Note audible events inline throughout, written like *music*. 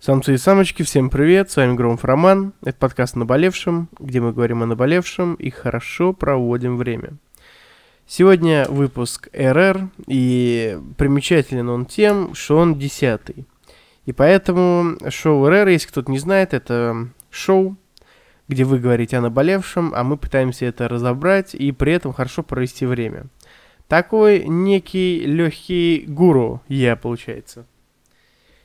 Самцы и самочки, всем привет, с вами Громов Роман, это подкаст о наболевшем, где мы говорим о наболевшем и хорошо проводим время. Сегодня выпуск РР, и примечателен он тем, что он десятый. И поэтому шоу РР, если кто-то не знает, это шоу, где вы говорите о наболевшем, а мы пытаемся это разобрать и при этом хорошо провести время. Такой некий легкий гуру я, получается.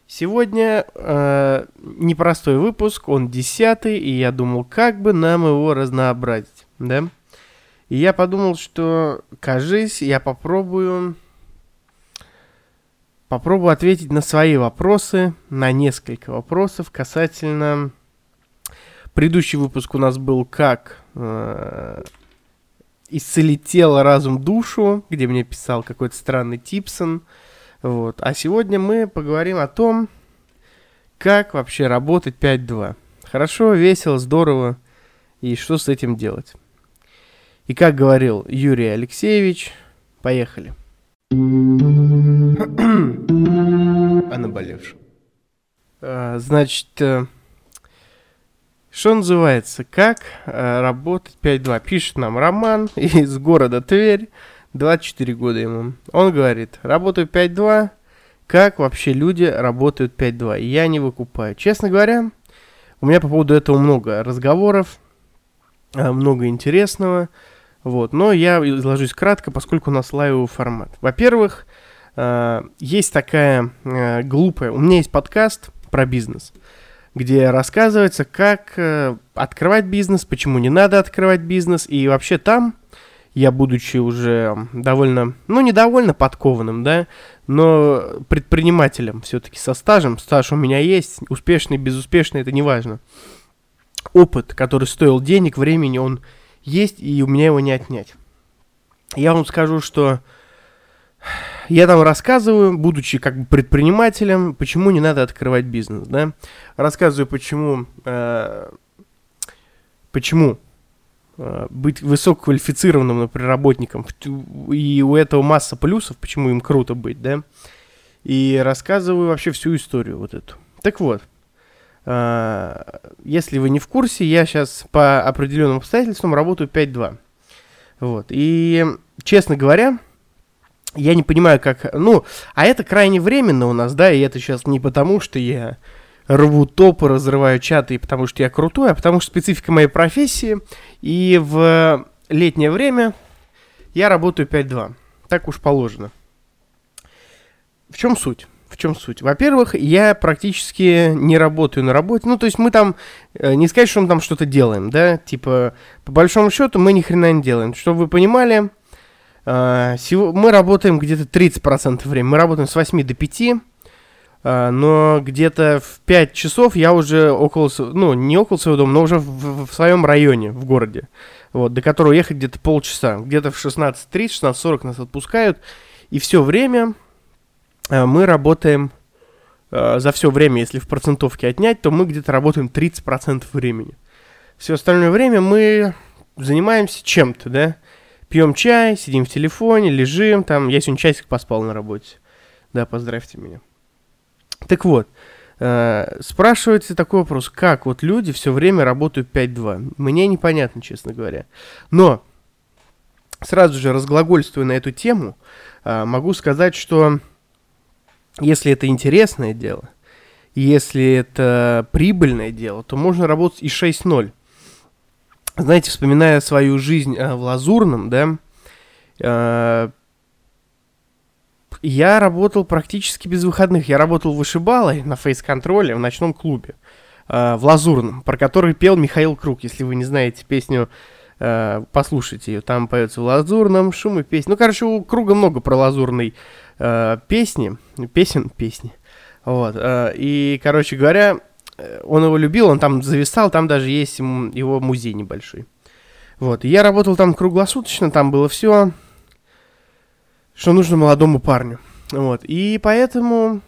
Сегодня э, непростой выпуск, он десятый, и я думал, как бы нам его разнообразить, да? И я подумал, что, кажись, я попробую, попробую ответить на свои вопросы, на несколько вопросов касательно... Предыдущий выпуск у нас был «Как э, исцелить тело, разум, душу», где мне писал какой-то странный Типсон – вот. А сегодня мы поговорим о том, как вообще работать 5.2. Хорошо, весело, здорово. И что с этим делать? И как говорил Юрий Алексеевич, поехали. О наболевшем. А, значит, э, что называется, как э, работать 5.2? Пишет нам Роман *laughs* из города Тверь. 24 года ему. Он говорит, работаю 5.2, как вообще люди работают 5.2? И я не выкупаю. Честно говоря, у меня по поводу этого много разговоров, э, много интересного. Вот, но я изложусь кратко, поскольку у нас лайвовый формат. Во-первых, э, есть такая э, глупая... У меня есть подкаст про бизнес, где рассказывается, как открывать бизнес, почему не надо открывать бизнес. И вообще там я, будучи уже довольно, ну, не довольно подкованным, да, но предпринимателем все-таки со стажем, стаж у меня есть, успешный, безуспешный, это не важно. Опыт, который стоил денег, времени, он есть, и у меня его не отнять. Я вам скажу, что я там рассказываю, будучи как бы предпринимателем, почему не надо открывать бизнес, да. Рассказываю, почему, э, почему быть высококвалифицированным, например, работником. И у этого масса плюсов, почему им круто быть, да. И рассказываю вообще всю историю вот эту. Так вот, э, если вы не в курсе, я сейчас по определенным обстоятельствам работаю 5-2. Вот. И, честно говоря, я не понимаю, как... Ну, а это крайне временно у нас, да, и это сейчас не потому, что я рву топы, разрываю чаты, потому что я крутой, а потому что специфика моей профессии. И в летнее время я работаю 5-2. Так уж положено. В чем суть? В чем суть? Во-первых, я практически не работаю на работе. Ну, то есть мы там, э, не сказать, что мы там что-то делаем, да, типа, по большому счету мы ни хрена не делаем. Чтобы вы понимали, э, мы работаем где-то 30% времени. Мы работаем с 8 до 5, а, но где-то в 5 часов я уже около, ну, не около своего дома, но уже в, в своем районе, в городе, вот, до которого ехать где-то полчаса. Где-то в 16.30, 16.40 нас отпускают, и все время а, мы работаем, а, за все время, если в процентовке отнять, то мы где-то работаем 30% времени. Все остальное время мы занимаемся чем-то, да, пьем чай, сидим в телефоне, лежим, там, я сегодня часик поспал на работе, да, поздравьте меня. Так вот, э, спрашивается такой вопрос, как вот люди все время работают 5-2? Мне непонятно, честно говоря. Но, сразу же разглагольствуя на эту тему, э, могу сказать, что если это интересное дело, если это прибыльное дело, то можно работать и 6-0. Знаете, вспоминая свою жизнь э, в Лазурном, да, я работал практически без выходных. Я работал вышибалой на фейс-контроле в ночном клубе. Э, в Лазурном, про который пел Михаил Круг. Если вы не знаете песню, э, послушайте ее. Там поется в Лазурном шум и песни. Ну, короче, у Круга много про лазурной э, песни. Песен, песни. Вот. Э, и, короче говоря, э, он его любил, он там зависал, там даже есть его музей небольшой. Вот. Я работал там круглосуточно, там было все что нужно молодому парню. Вот. И поэтому...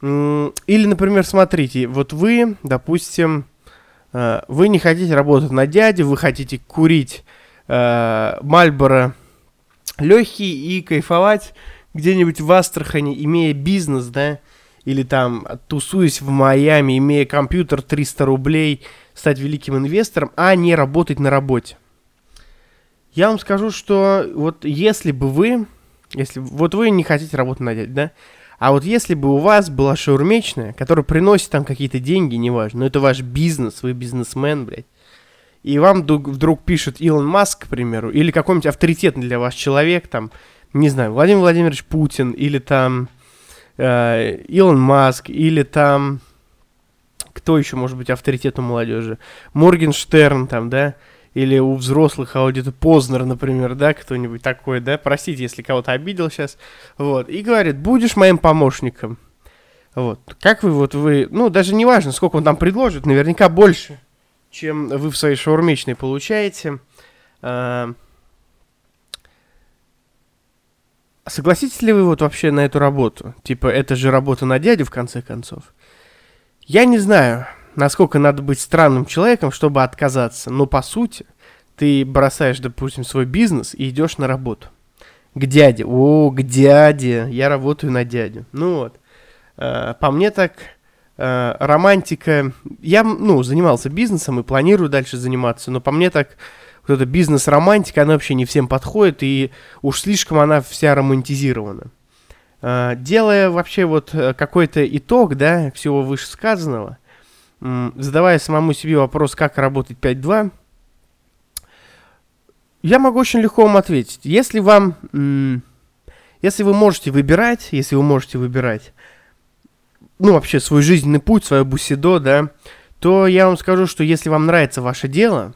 Или, например, смотрите, вот вы, допустим, э, вы не хотите работать на дяде, вы хотите курить э, Мальборо легкий и кайфовать где-нибудь в Астрахани, имея бизнес, да, или там тусуясь в Майами, имея компьютер 300 рублей, стать великим инвестором, а не работать на работе. Я вам скажу, что вот если бы вы, если вот вы не хотите работать на дядь, да, а вот если бы у вас была шаурмечная, которая приносит там какие-то деньги, неважно, но это ваш бизнес, вы бизнесмен, блядь, и вам вдруг, пишет Илон Маск, к примеру, или какой-нибудь авторитетный для вас человек, там, не знаю, Владимир Владимирович Путин, или там э, Илон Маск, или там кто еще может быть авторитетом молодежи? Моргенштерн там, да? Или у взрослых аудиторий Познер, например, да, кто-нибудь такой, да? Простите, если кого-то обидел сейчас. Вот. И говорит, будешь моим помощником. Вот. Как вы, вот вы, ну, даже не важно, сколько он там предложит, наверняка больше, чем вы в своей шаурмечной получаете. А, согласитесь ли вы вот вообще на эту работу? Типа, это же работа на дядю, в конце концов. Я не знаю, насколько надо быть странным человеком, чтобы отказаться, но по сути ты бросаешь, допустим, свой бизнес и идешь на работу. К дяде. О, к дяде. Я работаю на дядю. Ну вот. Э, по мне так э, романтика... Я, ну, занимался бизнесом и планирую дальше заниматься, но по мне так вот эта бизнес-романтика, она вообще не всем подходит, и уж слишком она вся романтизирована. Э, делая вообще вот какой-то итог, да, всего вышесказанного, задавая самому себе вопрос, как работать 5.2, я могу очень легко вам ответить. Если вам, если вы можете выбирать, если вы можете выбирать, ну, вообще свой жизненный путь, свое бусидо, да, то я вам скажу, что если вам нравится ваше дело,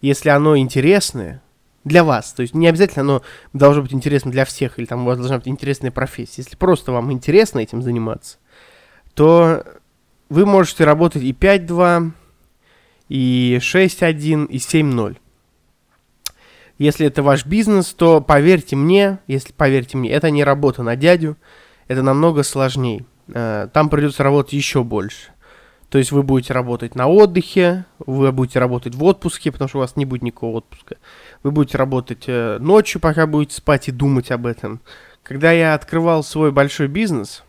если оно интересное, для вас. То есть не обязательно оно должно быть интересно для всех, или там у вас должна быть интересная профессия. Если просто вам интересно этим заниматься, то вы можете работать и 5.2, и 6.1, и 7.0. Если это ваш бизнес, то поверьте мне, если поверьте мне, это не работа на дядю, это намного сложнее. Э, там придется работать еще больше. То есть вы будете работать на отдыхе, вы будете работать в отпуске, потому что у вас не будет никакого отпуска. Вы будете работать э, ночью, пока будете спать и думать об этом. Когда я открывал свой большой бизнес,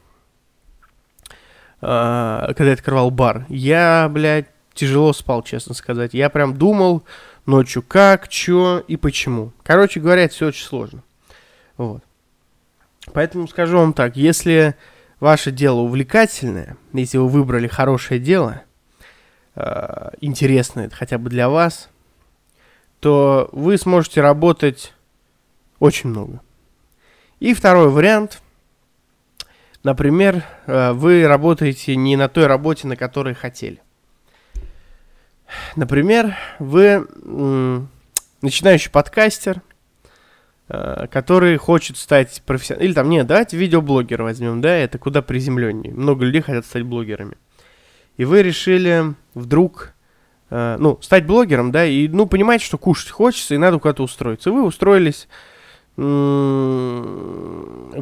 когда я открывал бар, я, блядь, тяжело спал, честно сказать. Я прям думал ночью как, чё и почему. Короче говоря, это все очень сложно. Вот. Поэтому скажу вам так, если ваше дело увлекательное, если вы выбрали хорошее дело, э, интересное хотя бы для вас, то вы сможете работать очень много. И второй вариант. Например, э, вы работаете не на той работе, на которой хотели. Например, вы начинающий подкастер, э, который хочет стать профессионалом. Или там, нет, давайте видеоблогер возьмем, да, это куда приземленнее. Много людей хотят стать блогерами. И вы решили вдруг Э, ну, стать блогером, да, и, ну, понимаете, что кушать хочется, и надо куда-то устроиться. Вы устроились в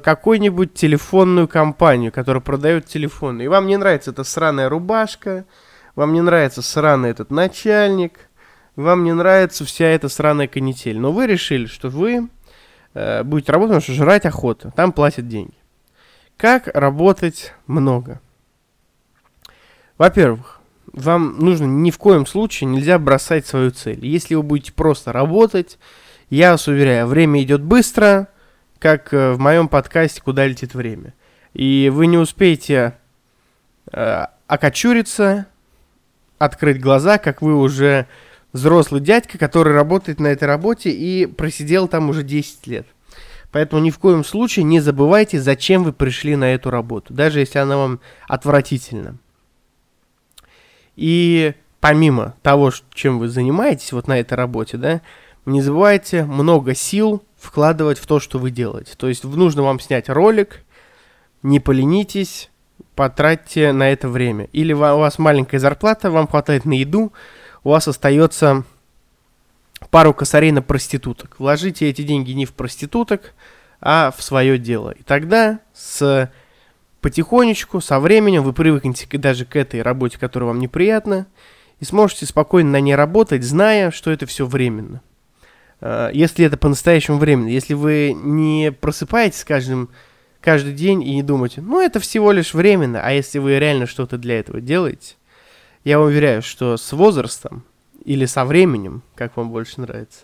какую-нибудь телефонную компанию, которая продает телефоны. И вам не нравится эта сраная рубашка, вам не нравится сраный этот начальник, вам не нравится вся эта сраная канитель. Но вы решили, что вы э, будете работать, потому что жрать охота, там платят деньги. Как работать много? Во-первых, вам нужно ни в коем случае нельзя бросать свою цель. Если вы будете просто работать, я вас уверяю, время идет быстро, как э, в моем подкасте «Куда летит время». И вы не успеете э, окочуриться, открыть глаза, как вы уже взрослый дядька, который работает на этой работе и просидел там уже 10 лет. Поэтому ни в коем случае не забывайте, зачем вы пришли на эту работу, даже если она вам отвратительна. И помимо того, чем вы занимаетесь вот на этой работе, да, не забывайте много сил вкладывать в то, что вы делаете. То есть нужно вам снять ролик, не поленитесь, потратьте на это время. Или у вас маленькая зарплата, вам хватает на еду, у вас остается пару косарей на проституток. Вложите эти деньги не в проституток, а в свое дело. И тогда с потихонечку, со временем вы привыкнете даже к этой работе, которая вам неприятна, и сможете спокойно на ней работать, зная, что это все временно. А, если это по-настоящему временно, если вы не просыпаетесь каждым, каждый день и не думать, ну это всего лишь временно, а если вы реально что-то для этого делаете, я вам уверяю, что с возрастом или со временем, как вам больше нравится,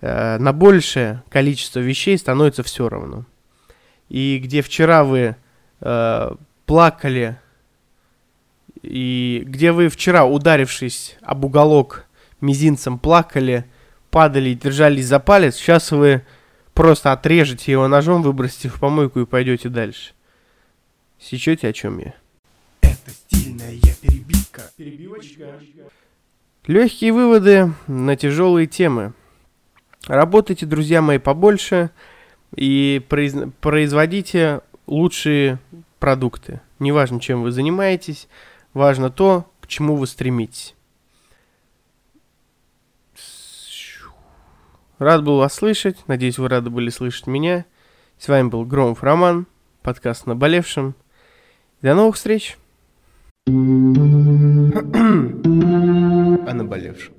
э, на большее количество вещей становится все равно. И где вчера вы э, плакали, и где вы вчера, ударившись об уголок мизинцем, плакали, падали и держались за палец, сейчас вы просто отрежете его ножом, выбросите в помойку и пойдете дальше. Сечете, о чем я? Это стильная перебивка. Перебивочка. Легкие выводы на тяжелые темы. Работайте, друзья мои, побольше и произ... производите лучшие продукты. Неважно, чем вы занимаетесь, важно то, к чему вы стремитесь. Рад был вас слышать. Надеюсь, вы рады были слышать меня. С вами был Громов Роман, подкаст «Наболевшим». До новых встреч! *clears throat* О наболевшем.